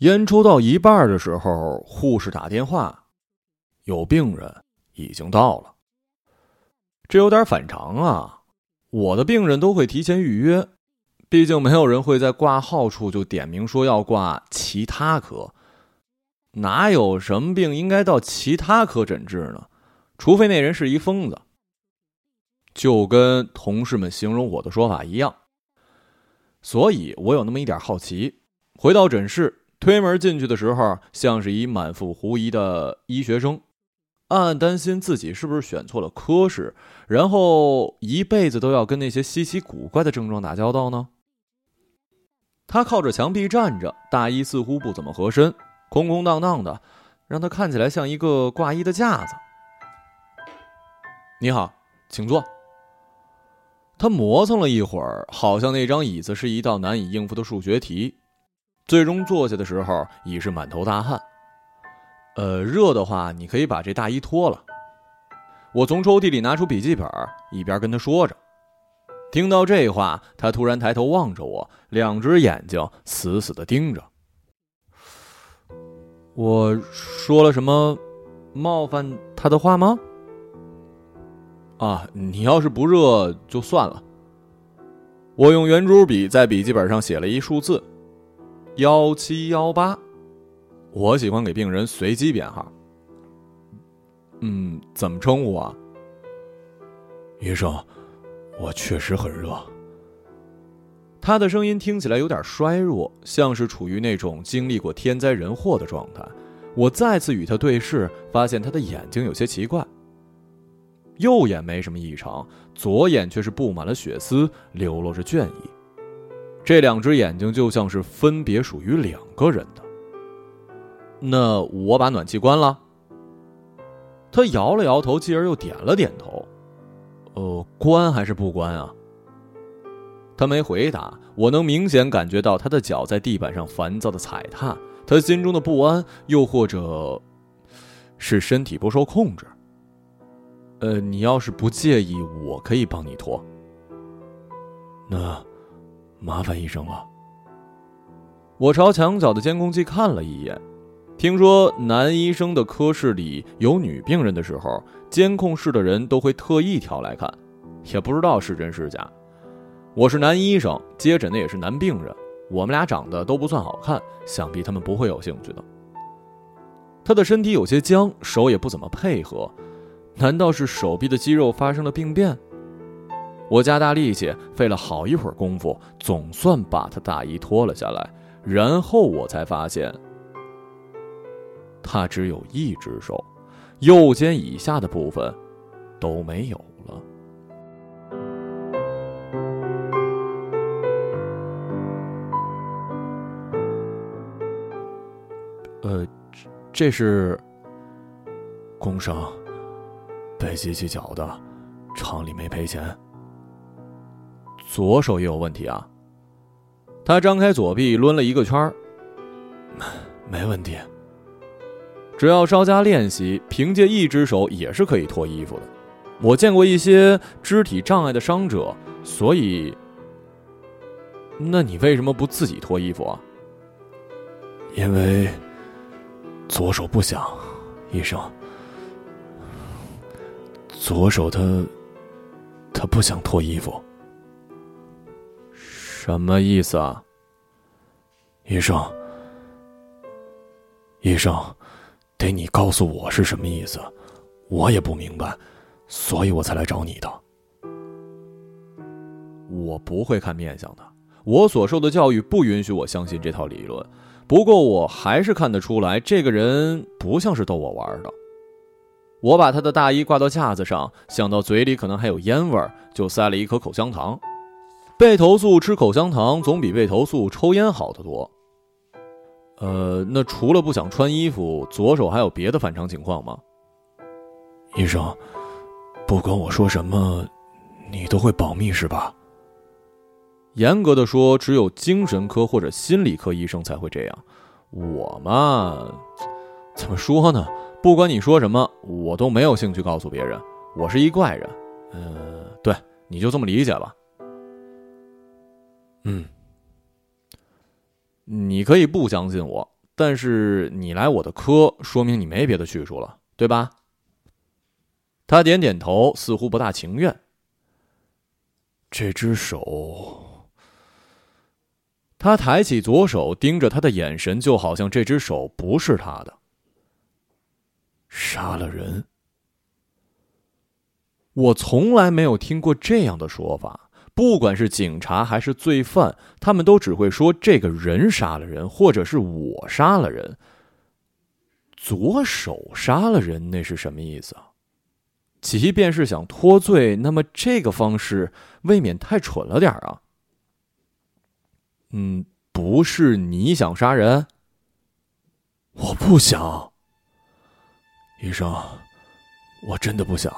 烟抽到一半的时候，护士打电话，有病人已经到了。这有点反常啊！我的病人都会提前预约，毕竟没有人会在挂号处就点名说要挂其他科。哪有什么病应该到其他科诊治呢？除非那人是一疯子。就跟同事们形容我的说法一样。所以我有那么一点好奇。回到诊室。推门进去的时候，像是一满腹狐疑的医学生，暗暗担心自己是不是选错了科室，然后一辈子都要跟那些稀奇古怪的症状打交道呢。他靠着墙壁站着，大衣似乎不怎么合身，空空荡荡的，让他看起来像一个挂衣的架子。你好，请坐。他磨蹭了一会儿，好像那张椅子是一道难以应付的数学题。最终坐下的时候已是满头大汗。呃，热的话，你可以把这大衣脱了。我从抽屉里拿出笔记本，一边跟他说着。听到这话，他突然抬头望着我，两只眼睛死死的盯着。我说了什么冒犯他的话吗？啊，你要是不热就算了。我用圆珠笔在笔记本上写了一数字。幺七幺八，我喜欢给病人随机编号。嗯，怎么称呼啊？医生，我确实很热。他的声音听起来有点衰弱，像是处于那种经历过天灾人祸的状态。我再次与他对视，发现他的眼睛有些奇怪。右眼没什么异常，左眼却是布满了血丝，流露着倦意。这两只眼睛就像是分别属于两个人的。那我把暖气关了。他摇了摇头，继而又点了点头。呃，关还是不关啊？他没回答。我能明显感觉到他的脚在地板上烦躁的踩踏，他心中的不安，又或者是身体不受控制。呃，你要是不介意，我可以帮你脱。那。麻烦医生了。我朝墙角的监控器看了一眼，听说男医生的科室里有女病人的时候，监控室的人都会特意调来看，也不知道是真是假。我是男医生，接诊的也是男病人，我们俩长得都不算好看，想必他们不会有兴趣的。他的身体有些僵，手也不怎么配合，难道是手臂的肌肉发生了病变？我加大力气，费了好一会儿功夫，总算把他大衣脱了下来。然后我才发现，他只有一只手，右肩以下的部分都没有了。呃，这是工伤，被机器绞的，厂里没赔钱。左手也有问题啊！他张开左臂，抡了一个圈儿。没问题，只要稍加练习，凭借一只手也是可以脱衣服的。我见过一些肢体障碍的伤者，所以……那你为什么不自己脱衣服啊？因为左手不想，医生。左手他他不想脱衣服。什么意思啊？医生，医生，得你告诉我是什么意思，我也不明白，所以我才来找你的。我不会看面相的，我所受的教育不允许我相信这套理论。不过我还是看得出来，这个人不像是逗我玩的。我把他的大衣挂到架子上，想到嘴里可能还有烟味儿，就塞了一颗口香糖。被投诉吃口香糖总比被投诉抽烟好得多。呃，那除了不想穿衣服，左手还有别的反常情况吗？医生，不管我说什么，你都会保密是吧？严格的说，只有精神科或者心理科医生才会这样。我嘛，怎么说呢？不管你说什么，我都没有兴趣告诉别人。我是一怪人。呃，对，你就这么理解吧。嗯，你可以不相信我，但是你来我的科，说明你没别的去处了，对吧？他点点头，似乎不大情愿。这只手。他抬起左手，盯着他的眼神就好像这只手不是他的。杀了人。我从来没有听过这样的说法。不管是警察还是罪犯，他们都只会说这个人杀了人，或者是我杀了人。左手杀了人，那是什么意思啊？即便是想脱罪，那么这个方式未免太蠢了点啊。嗯，不是你想杀人，我不想。医生，我真的不想。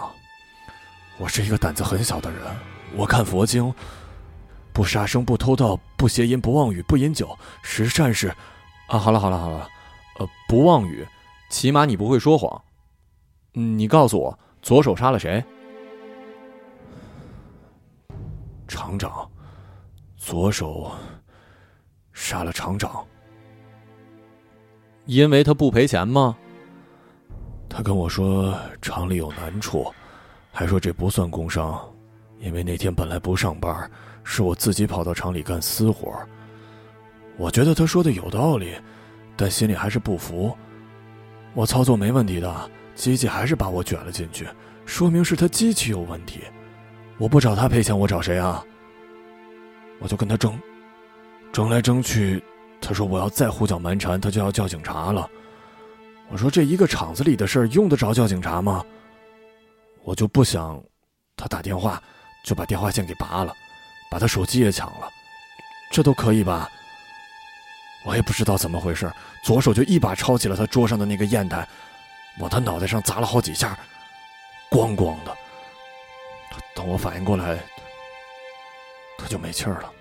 我是一个胆子很小的人。我看佛经，不杀生，不偷盗，不邪淫，不妄语，不饮酒，十善事。啊，好了好了好了，呃，不妄语，起码你不会说谎。你告诉我，左手杀了谁？厂长，左手。杀了厂长，因为他不赔钱吗？他跟我说厂里有难处，还说这不算工伤，因为那天本来不上班，是我自己跑到厂里干私活。我觉得他说的有道理，但心里还是不服。我操作没问题的，机器还是把我卷了进去，说明是他机器有问题。我不找他赔钱，我找谁啊？我就跟他争。争来争去，他说我要再胡搅蛮缠，他就要叫警察了。我说这一个厂子里的事儿用得着叫警察吗？我就不想他打电话就把电话线给拔了，把他手机也抢了，这都可以吧？我也不知道怎么回事，左手就一把抄起了他桌上的那个砚台，往他脑袋上砸了好几下，咣咣的。等我反应过来，他就没气儿了。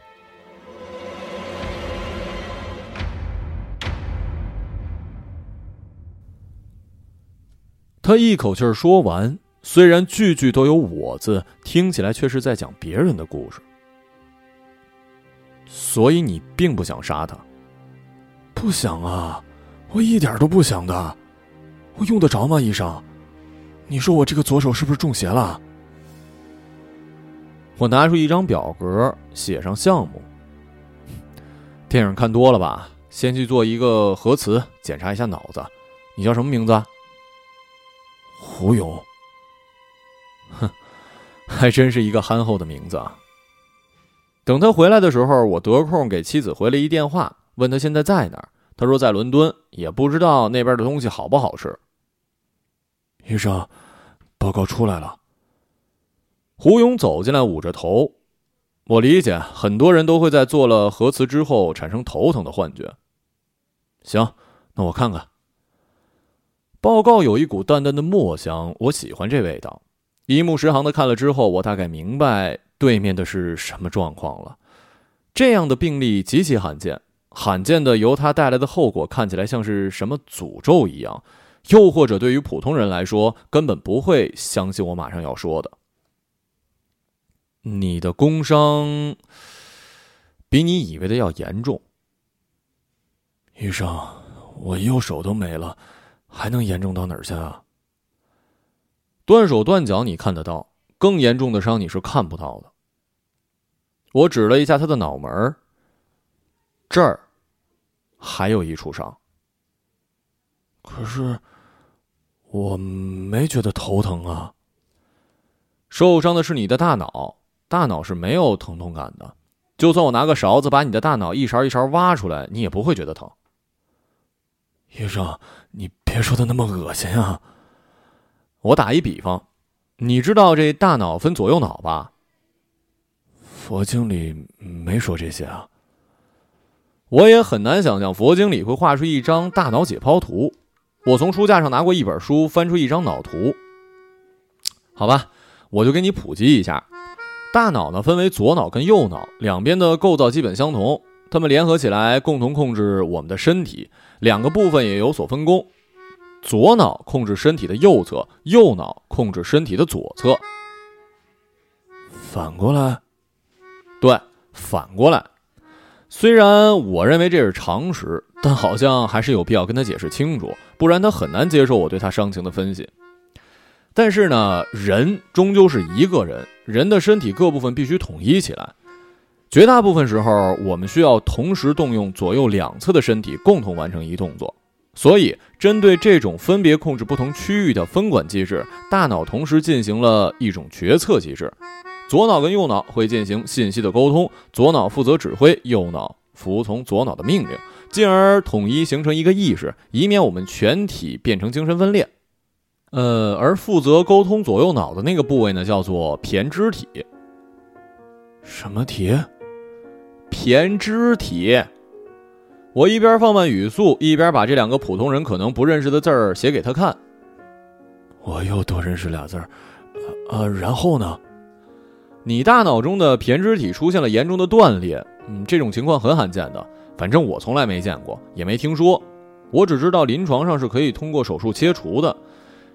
他一口气儿说完，虽然句句都有“我”字，听起来却是在讲别人的故事。所以你并不想杀他？不想啊，我一点都不想的。我用得着吗，医生？你说我这个左手是不是中邪了？我拿出一张表格，写上项目。电影看多了吧？先去做一个核磁，检查一下脑子。你叫什么名字？胡勇，哼，还真是一个憨厚的名字啊。等他回来的时候，我得空给妻子回了一电话，问他现在在哪儿。他说在伦敦，也不知道那边的东西好不好吃。医生，报告出来了。胡勇走进来，捂着头。我理解，很多人都会在做了核磁之后产生头疼的幻觉。行，那我看看。报告有一股淡淡的墨香，我喜欢这味道。一目十行的看了之后，我大概明白对面的是什么状况了。这样的病例极其罕见，罕见的由它带来的后果看起来像是什么诅咒一样，又或者对于普通人来说，根本不会相信我马上要说的。你的工伤比你以为的要严重，医生，我右手都没了。还能严重到哪儿去啊？断手断脚你看得到，更严重的伤你是看不到的。我指了一下他的脑门这儿还有一处伤。可是我没觉得头疼啊。受伤的是你的大脑，大脑是没有疼痛感的。就算我拿个勺子把你的大脑一勺一勺挖出来，你也不会觉得疼。医生，你别说的那么恶心啊！我打一比方，你知道这大脑分左右脑吧？佛经里没说这些啊。我也很难想象佛经里会画出一张大脑解剖图。我从书架上拿过一本书，翻出一张脑图。好吧，我就给你普及一下，大脑呢分为左脑跟右脑，两边的构造基本相同，它们联合起来共同控制我们的身体。两个部分也有所分工，左脑控制身体的右侧，右脑控制身体的左侧。反过来，对，反过来。虽然我认为这是常识，但好像还是有必要跟他解释清楚，不然他很难接受我对他伤情的分析。但是呢，人终究是一个人，人的身体各部分必须统一起来。绝大部分时候，我们需要同时动用左右两侧的身体共同完成一动作。所以，针对这种分别控制不同区域的分管机制，大脑同时进行了一种决策机制。左脑跟右脑会进行信息的沟通，左脑负责指挥，右脑服从左脑的命令，进而统一形成一个意识，以免我们全体变成精神分裂。呃，而负责沟通左右脑的那个部位呢，叫做胼胝体。什么体？胼胝体，我一边放慢语速，一边把这两个普通人可能不认识的字儿写给他看。我又多认识俩字儿，呃，然后呢？你大脑中的胼胝体出现了严重的断裂，嗯，这种情况很罕见的，反正我从来没见过，也没听说。我只知道临床上是可以通过手术切除的，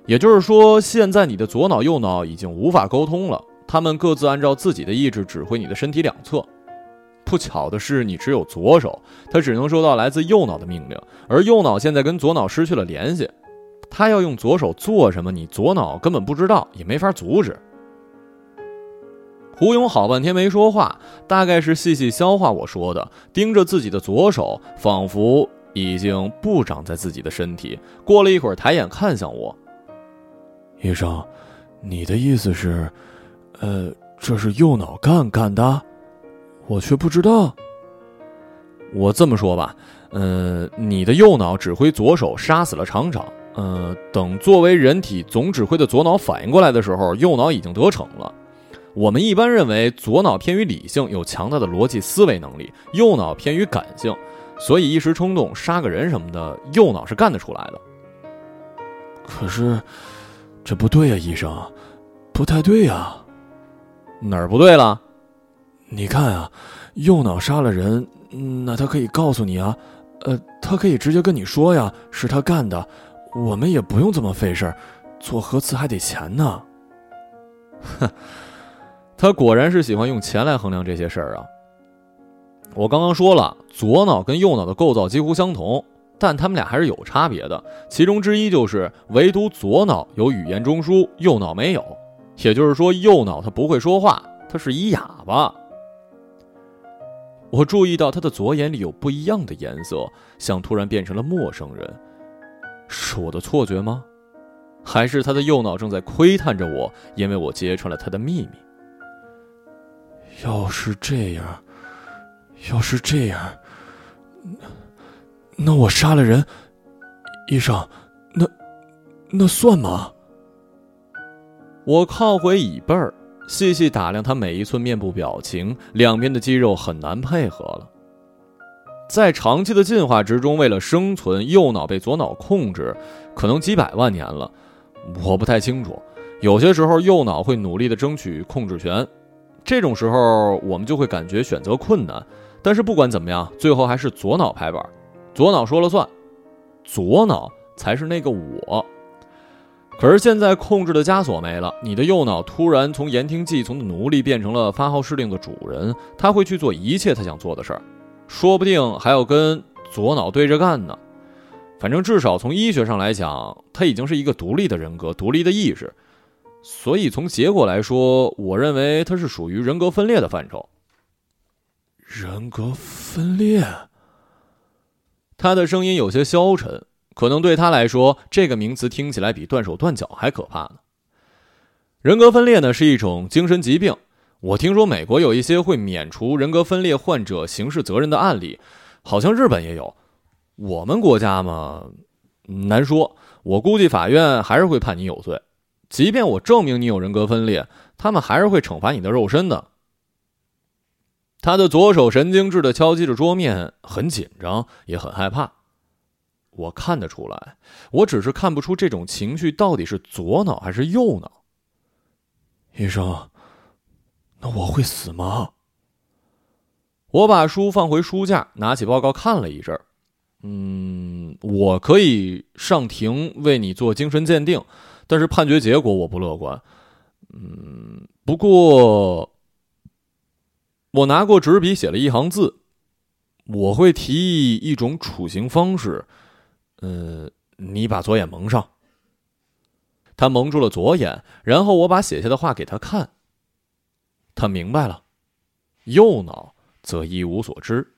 也就是说，现在你的左脑右脑已经无法沟通了，他们各自按照自己的意志指挥你的身体两侧。不巧的是，你只有左手，他只能收到来自右脑的命令，而右脑现在跟左脑失去了联系，他要用左手做什么，你左脑根本不知道，也没法阻止。胡勇好半天没说话，大概是细细消化我说的，盯着自己的左手，仿佛已经不长在自己的身体。过了一会儿，抬眼看向我：“医生，你的意思是，呃，这是右脑干干的？”我却不知道。我这么说吧，呃，你的右脑指挥左手杀死了厂长，呃，等作为人体总指挥的左脑反应过来的时候，右脑已经得逞了。我们一般认为，左脑偏于理性，有强大的逻辑思维能力；右脑偏于感性，所以一时冲动杀个人什么的，右脑是干得出来的。可是，这不对呀，医生，不太对呀，哪儿不对了？你看啊，右脑杀了人，那他可以告诉你啊，呃，他可以直接跟你说呀，是他干的，我们也不用这么费事儿，做核磁还得钱呢。哼，他果然是喜欢用钱来衡量这些事儿啊。我刚刚说了，左脑跟右脑的构造几乎相同，但他们俩还是有差别的，其中之一就是唯独左脑有语言中枢，右脑没有，也就是说，右脑它不会说话，他是一哑巴。我注意到他的左眼里有不一样的颜色，像突然变成了陌生人。是我的错觉吗？还是他的右脑正在窥探着我，因为我揭穿了他的秘密？要是这样，要是这样，那我杀了人，医生，那那算吗？我靠回椅背儿。细细打量他每一寸面部表情，两边的肌肉很难配合了。在长期的进化之中，为了生存，右脑被左脑控制，可能几百万年了，我不太清楚。有些时候，右脑会努力的争取控制权，这种时候我们就会感觉选择困难。但是不管怎么样，最后还是左脑拍板，左脑说了算，左脑才是那个我。可是现在控制的枷锁没了，你的右脑突然从言听计从的奴隶变成了发号施令的主人，他会去做一切他想做的事儿，说不定还要跟左脑对着干呢。反正至少从医学上来讲，他已经是一个独立的人格、独立的意识，所以从结果来说，我认为他是属于人格分裂的范畴。人格分裂？他的声音有些消沉。可能对他来说，这个名词听起来比断手断脚还可怕呢。人格分裂呢是一种精神疾病，我听说美国有一些会免除人格分裂患者刑事责任的案例，好像日本也有。我们国家嘛，难说。我估计法院还是会判你有罪，即便我证明你有人格分裂，他们还是会惩罚你的肉身的。他的左手神经质的敲击着桌面，很紧张，也很害怕。我看得出来，我只是看不出这种情绪到底是左脑还是右脑。医生，那我会死吗？我把书放回书架，拿起报告看了一阵儿。嗯，我可以上庭为你做精神鉴定，但是判决结果我不乐观。嗯，不过我拿过纸笔写了一行字：我会提议一种处刑方式，呃，你把左眼蒙上。他蒙住了左眼，然后我把写下的话给他看。他明白了，右脑则一无所知。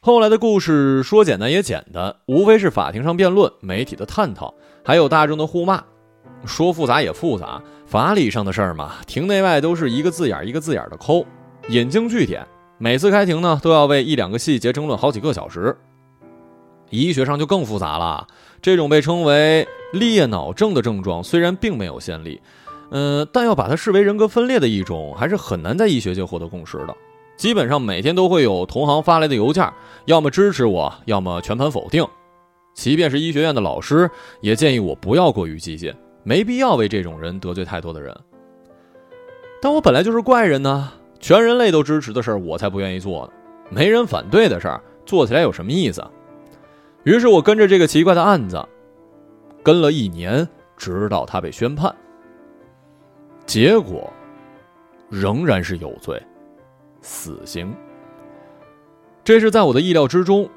后来的故事说简单也简单，无非是法庭上辩论、媒体的探讨，还有大众的互骂；说复杂也复杂，法理上的事儿嘛，庭内外都是一个字眼一个字眼的抠，引经据典。每次开庭呢，都要为一两个细节争论好几个小时。医学上就更复杂了，这种被称为裂脑症的症状虽然并没有先例，嗯，但要把它视为人格分裂的一种，还是很难在医学界获得共识的。基本上每天都会有同行发来的邮件，要么支持我，要么全盘否定。即便是医学院的老师，也建议我不要过于激进，没必要为这种人得罪太多的人。但我本来就是怪人呢。全人类都支持的事儿，我才不愿意做呢。没人反对的事儿，做起来有什么意思？于是我跟着这个奇怪的案子，跟了一年，直到他被宣判。结果，仍然是有罪，死刑。这是在我的意料之中。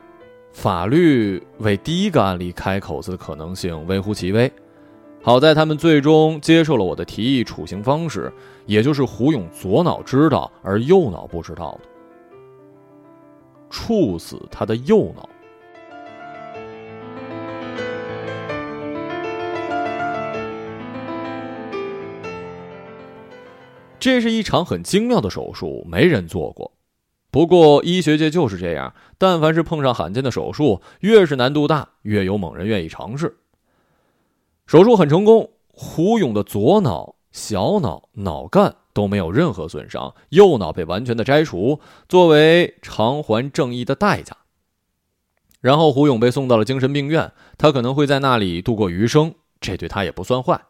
法律为第一个案例开口子的可能性微乎其微。好在他们最终接受了我的提议，处刑方式，也就是胡勇左脑知道而右脑不知道的，处死他的右脑。这是一场很精妙的手术，没人做过。不过医学界就是这样，但凡是碰上罕见的手术，越是难度大，越有猛人愿意尝试。手术很成功，胡勇的左脑、小脑、脑干都没有任何损伤，右脑被完全的摘除，作为偿还正义的代价。然后胡勇被送到了精神病院，他可能会在那里度过余生，这对他也不算坏，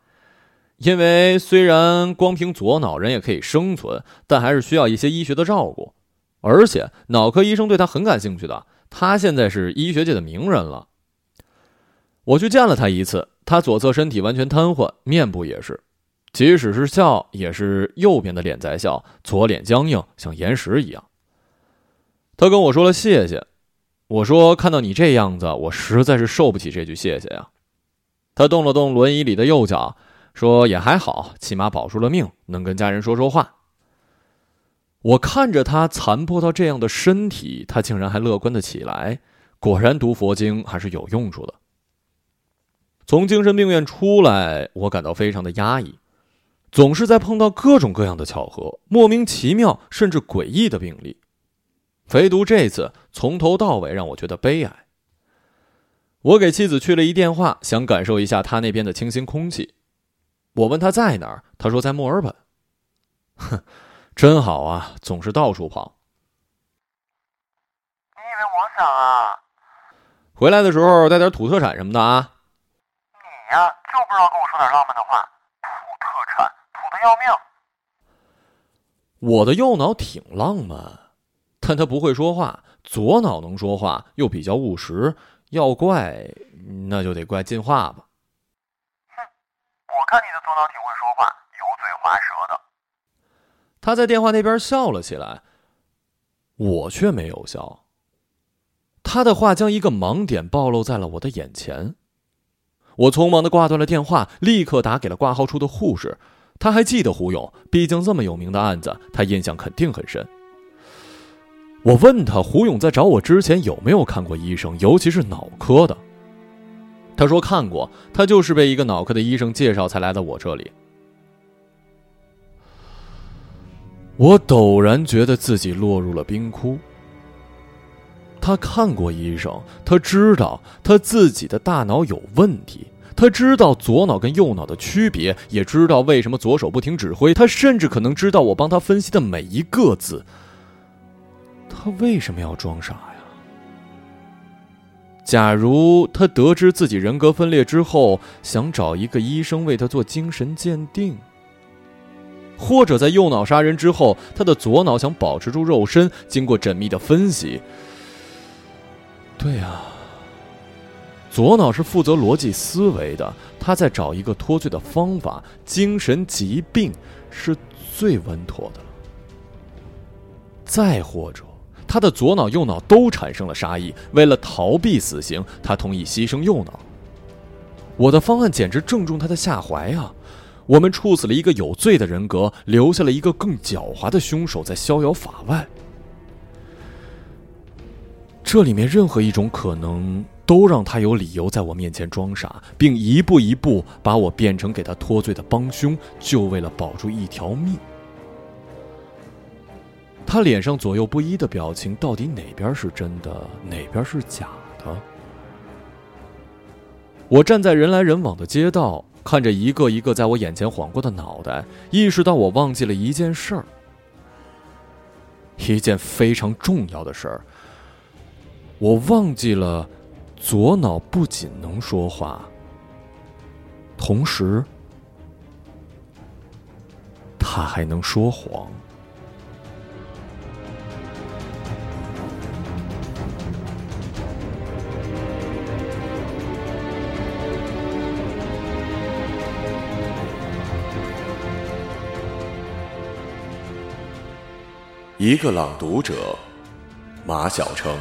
因为虽然光凭左脑人也可以生存，但还是需要一些医学的照顾，而且脑科医生对他很感兴趣的，他现在是医学界的名人了。我去见了他一次。他左侧身体完全瘫痪，面部也是，即使是笑，也是右边的脸在笑，左脸僵硬，像岩石一样。他跟我说了谢谢，我说看到你这样子，我实在是受不起这句谢谢呀。他动了动轮椅里的右脚，说也还好，起码保住了命，能跟家人说说话。我看着他残破到这样的身体，他竟然还乐观的起来，果然读佛经还是有用处的。从精神病院出来，我感到非常的压抑，总是在碰到各种各样的巧合、莫名其妙甚至诡异的病例，唯独这次从头到尾让我觉得悲哀。我给妻子去了一电话，想感受一下她那边的清新空气。我问他在哪儿，他说在墨尔本。哼，真好啊，总是到处跑。你以为我想啊？回来的时候带点土特产什么的啊。你呀，就不知道跟我说点浪漫的话。土特产，土的要命。我的右脑挺浪漫，但他不会说话；左脑能说话，又比较务实。要怪，那就得怪进化吧。哼，我看你的头脑挺会说话，油嘴滑舌的。他在电话那边笑了起来，我却没有笑。他的话将一个盲点暴露在了我的眼前。我匆忙的挂断了电话，立刻打给了挂号处的护士。他还记得胡勇，毕竟这么有名的案子，他印象肯定很深。我问他，胡勇在找我之前有没有看过医生，尤其是脑科的。他说看过，他就是被一个脑科的医生介绍才来到我这里。我陡然觉得自己落入了冰窟。他看过医生，他知道他自己的大脑有问题，他知道左脑跟右脑的区别，也知道为什么左手不听指挥，他甚至可能知道我帮他分析的每一个字。他为什么要装傻呀？假如他得知自己人格分裂之后，想找一个医生为他做精神鉴定，或者在右脑杀人之后，他的左脑想保持住肉身，经过缜密的分析。对啊，左脑是负责逻辑思维的，他在找一个脱罪的方法。精神疾病是最稳妥的。再或者，他的左脑、右脑都产生了杀意。为了逃避死刑，他同意牺牲右脑。我的方案简直正中他的下怀啊！我们处死了一个有罪的人格，留下了一个更狡猾的凶手在逍遥法外。这里面任何一种可能，都让他有理由在我面前装傻，并一步一步把我变成给他脱罪的帮凶，就为了保住一条命。他脸上左右不一的表情，到底哪边是真的，哪边是假的？我站在人来人往的街道，看着一个一个在我眼前晃过的脑袋，意识到我忘记了一件事儿，一件非常重要的事儿。我忘记了，左脑不仅能说话，同时，他还能说谎。一个朗读者，马晓成。